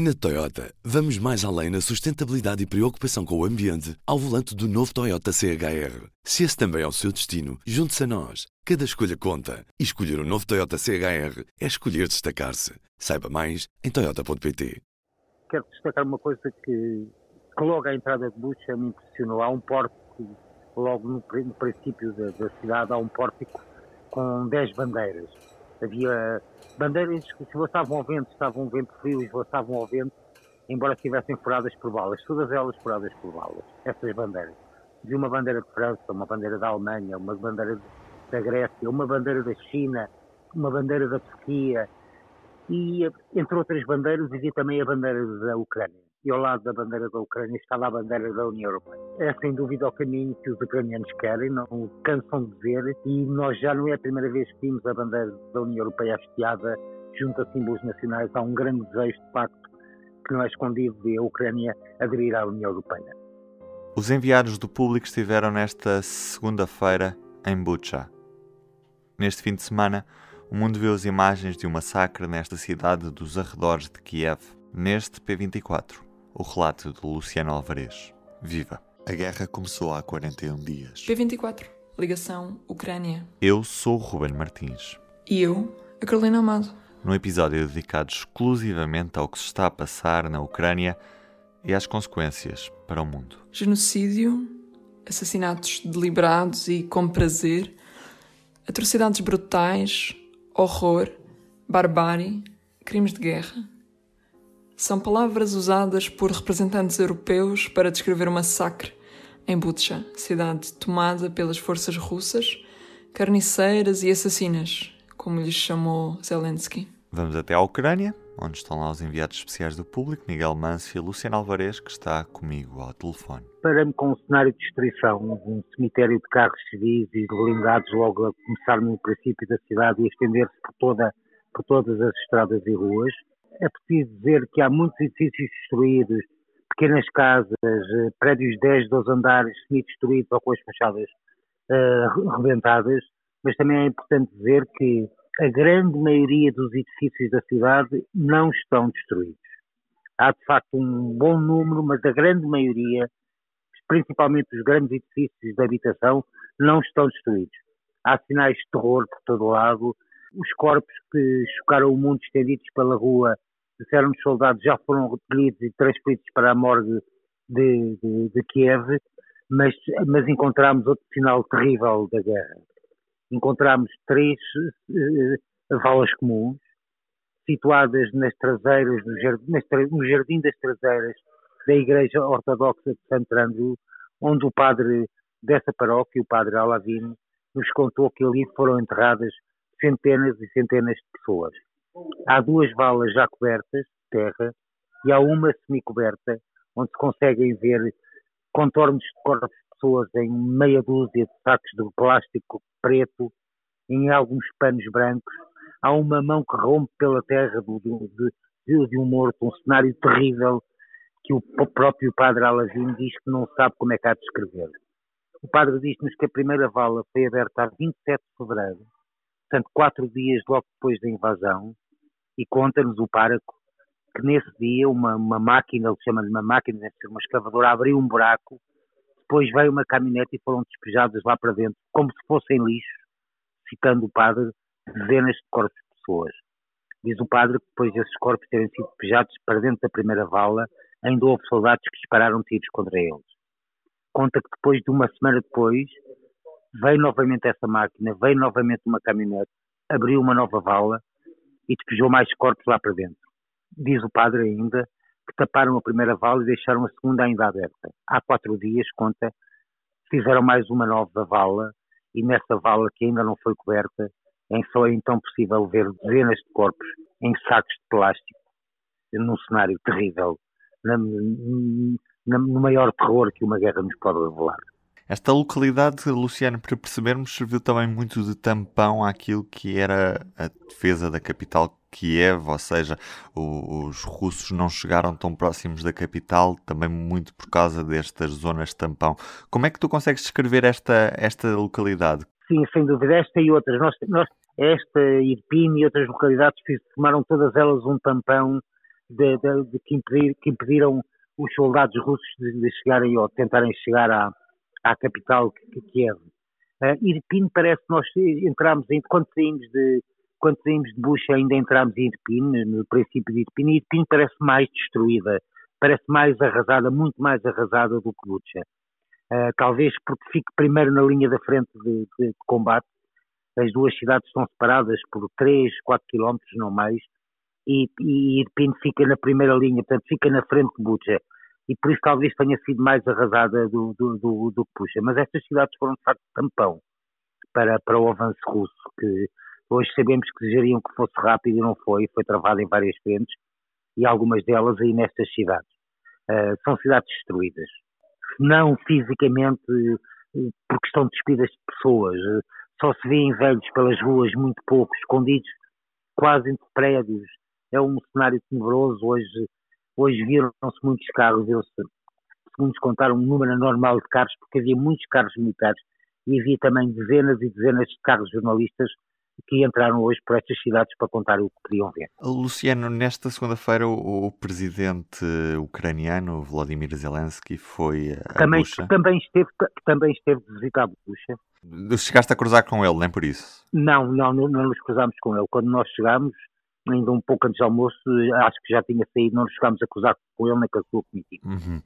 Na Toyota, vamos mais além na sustentabilidade e preocupação com o ambiente ao volante do novo Toyota CHR. Se esse também é o seu destino, junte-se a nós. Cada escolha conta. E escolher o um novo Toyota CHR é escolher destacar-se. Saiba mais em Toyota.pt. Quero destacar uma coisa que, que logo à entrada de Bucha me impressionou. Há um pórtico, logo no, no princípio da, da cidade, há um pórtico com 10 bandeiras Havia bandeiras que se estavam ao vento, estavam um vento frio, estavam ao vento, embora estivessem furadas por balas, todas elas furadas por balas, essas bandeiras. De uma bandeira de França, uma bandeira da Alemanha, uma bandeira da Grécia, uma bandeira da China, uma bandeira da Turquia, e entre outras bandeiras havia também a bandeira da Ucrânia e ao lado da bandeira da Ucrânia estava a bandeira da União Europeia. É sem dúvida o caminho que os ucranianos querem, não cansam de ver, e nós já não é a primeira vez que vimos a bandeira da União Europeia hasteada junto a símbolos nacionais. Há um grande desejo, de facto, que não é escondido de a Ucrânia aderir à União Europeia. Os enviados do público estiveram nesta segunda-feira em Bucha. Neste fim de semana, o mundo viu as imagens de um massacre nesta cidade dos arredores de Kiev. Neste P24, o relato de Luciano Alvarez. Viva! A guerra começou há 41 dias. P24, ligação Ucrânia. Eu sou o Ruben Martins. E eu, a Carolina Amado. Num episódio dedicado exclusivamente ao que se está a passar na Ucrânia e às consequências para o mundo. Genocídio, assassinatos deliberados e com prazer, atrocidades brutais, horror, barbárie, crimes de guerra são palavras usadas por representantes europeus para descrever o massacre em Butcha, cidade tomada pelas forças russas, carniceiras e assassinas, como lhes chamou Zelensky. Vamos até à Ucrânia, onde estão lá os enviados especiais do público, Miguel Manso e Luciano Alvarez, que está comigo ao telefone. Para-me com um cenário de destruição, um cemitério de carros civis e de blindados logo a começar no princípio da cidade e estender-se por, toda, por todas as estradas e ruas, é preciso dizer que há muitos edifícios destruídos, pequenas casas, eh, prédios de 10, 12 andares semi-destruídos ou com as fachadas uh, rebentadas, mas também é importante dizer que a grande maioria dos edifícios da cidade não estão destruídos. Há de facto um bom número, mas a grande maioria, principalmente os grandes edifícios de habitação, não estão destruídos. Há sinais de terror por todo lado, os corpos que chocaram o mundo estendidos pela rua disseram os soldados já foram recolhidos e transferidos para a morgue de, de, de Kiev, mas, mas encontramos outro sinal terrível da guerra. Encontramos três uh, valas comuns, situadas nas traseiras, no jardim, no jardim das traseiras da Igreja Ortodoxa de Santo Andrew, onde o padre dessa paróquia, o padre Alavino, nos contou que ali foram enterradas centenas e centenas de pessoas. Há duas valas já cobertas de terra e há uma semicoberta onde se conseguem ver contornos de corpos de pessoas em meia dúzia de sacos de plástico preto, em alguns panos brancos. Há uma mão que rompe pela terra de, de, de um morto, um cenário terrível que o próprio padre Alazim diz que não sabe como é que há de descrever. O padre diz-nos que a primeira vala foi aberta a 27 de fevereiro, portanto, quatro dias logo depois da invasão, e conta-nos o pároco que nesse dia uma, uma máquina, ele chama-lhe uma máquina, deve ser uma escavadora, abriu um buraco, depois veio uma caminhonete e foram despejados lá para dentro, como se fossem lixo, citando o padre, dezenas de corpos de pessoas. Diz o padre que depois desses corpos terem sido despejados para dentro da primeira vala, ainda houve soldados que dispararam tiros contra eles. Conta que depois de uma semana depois, veio novamente essa máquina, veio novamente uma caminhonete, abriu uma nova vala e despejou mais corpos lá para dentro. Diz o padre ainda que taparam a primeira vala e deixaram a segunda ainda aberta. Há quatro dias, conta, fizeram mais uma nova vala e nessa vala que ainda não foi coberta, em só é então possível ver dezenas de corpos em sacos de plástico, num cenário terrível, no maior terror que uma guerra nos pode revelar. Esta localidade, Luciano, para percebermos, serviu também muito de tampão àquilo que era a defesa da capital Kiev, ou seja, os russos não chegaram tão próximos da capital, também muito por causa destas zonas tampão. Como é que tu consegues descrever esta, esta localidade? Sim, sem dúvida, esta e outras. Nós, nós, esta, Irpin e outras localidades formaram todas elas um tampão de, de, de que, impedir, que, impediram os soldados russos de, de, chegarem ou tentarem chegar à, à capital que, que é. Uh, parece que nós entramos em, quando saímos de quando saímos de Bucha ainda entramos em Irpin, no princípio de Irpin, e Irpin parece mais destruída, parece mais arrasada, muito mais arrasada do que Bucha. Uh, talvez porque fique primeiro na linha da frente de, de, de, combate. As duas cidades estão separadas por 3, 4 quilómetros, não mais, e, e fica na primeira linha, portanto fica na frente de Bucha. E por isso talvez tenha sido mais arrasada do, do, do, do que Bucha. Mas estas cidades foram de facto tampão para, para o avanço russo, que hoje sabemos que desejariam que fosse rápido e não foi, foi travado em várias frentes, e algumas delas aí nestas cidades. Uh, são cidades destruídas não fisicamente porque estão despidas de pessoas. Só se vêem velhos pelas ruas, muito poucos, escondidos quase entre prédios. É um cenário tenebroso. Hoje, hoje viram-se muitos carros, segundo nos contaram, um número anormal de carros, porque havia muitos carros militares e havia também dezenas e dezenas de carros jornalistas que entraram hoje por estas cidades para contar o que queriam ver. Luciano, nesta segunda-feira o, o, presidente ucraniano Vladimir Zelensky foi a também, Bucha. Também esteve, também esteve de visitar Bucha. Chegaste a cruzar com ele, nem por isso? Não, não, não, não nos cruzámos com ele. Quando nós chegámos, ainda um pouco antes do almoço, acho que já tinha saído, não nos chegámos a cruzar com ele nem com a sua comitiva. Uhum.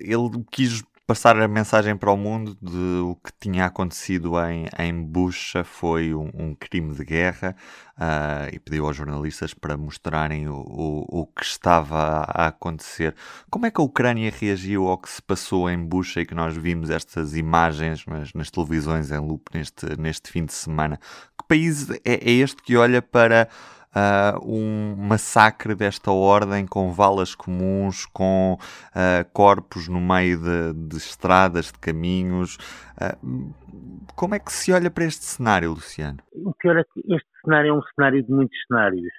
Ele quis passar a mensagem para o mundo de o que tinha acontecido em, em Bucha foi um, um crime de guerra uh, e pediu aos jornalistas para mostrarem o, o, o, que estava a acontecer. Como é que a Ucrânia reagiu ao que se passou em Bucha e que nós vimos estas imagens nas, nas televisões em loop neste, neste fim de semana? Que país é, é este que olha para uh, um massacre desta ordem com valas comuns, com uh, corpos no meio de, de estradas, de caminhos. Uh, como é que se olha para este cenário, Luciano? O pior é que este cenário é um cenário de muitos cenários.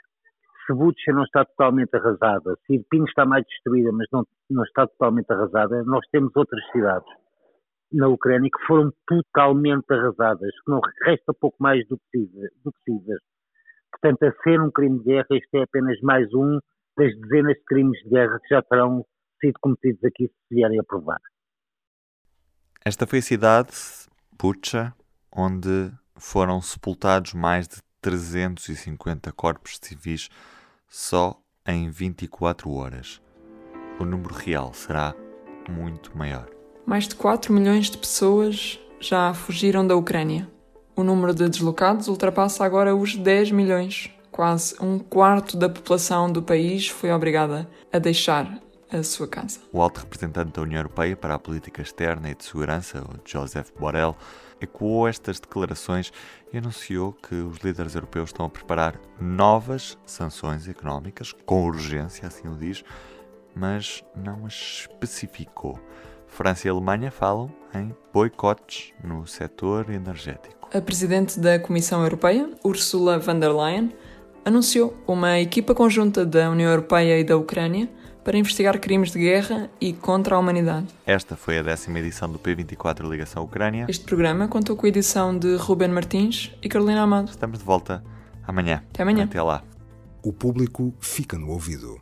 Se Butcha não está totalmente arrasada, se Irpin está mais destruída, mas não, não está totalmente arrasada, nós temos outras cidades na Ucrânia que foram totalmente arrasadas, que não resta pouco mais do que, do Portanto, a ser um crime de guerra, este é apenas mais um das dezenas de crimes de guerra que já terão sido cometidos aqui se vierem a provar. Esta foi a cidade, Bucha, onde foram sepultados mais de 350 corpos civis só em 24 horas. O número real será muito maior. Mais de 4 milhões de pessoas já fugiram da Ucrânia. O número de deslocados ultrapassa agora os 10 milhões. Quase um quarto da população do país foi obrigada a deixar a sua casa. O alto representante da União Europeia para a Política Externa e de Segurança, Joseph Borrell, ecoou estas declarações e anunciou que os líderes europeus estão a preparar novas sanções económicas, com urgência, assim o diz, mas não as especificou. França e Alemanha falam em boicotes no setor energético. A presidente da Comissão Europeia, Ursula von der Leyen, anunciou uma equipa conjunta da União Europeia e da Ucrânia para investigar crimes de guerra e contra a humanidade. Esta foi a décima edição do P24 Ligação Ucrânia. Este programa contou com a edição de Ruben Martins e Carolina Amado. Estamos de volta amanhã. Até amanhã. Até lá. O público fica no ouvido.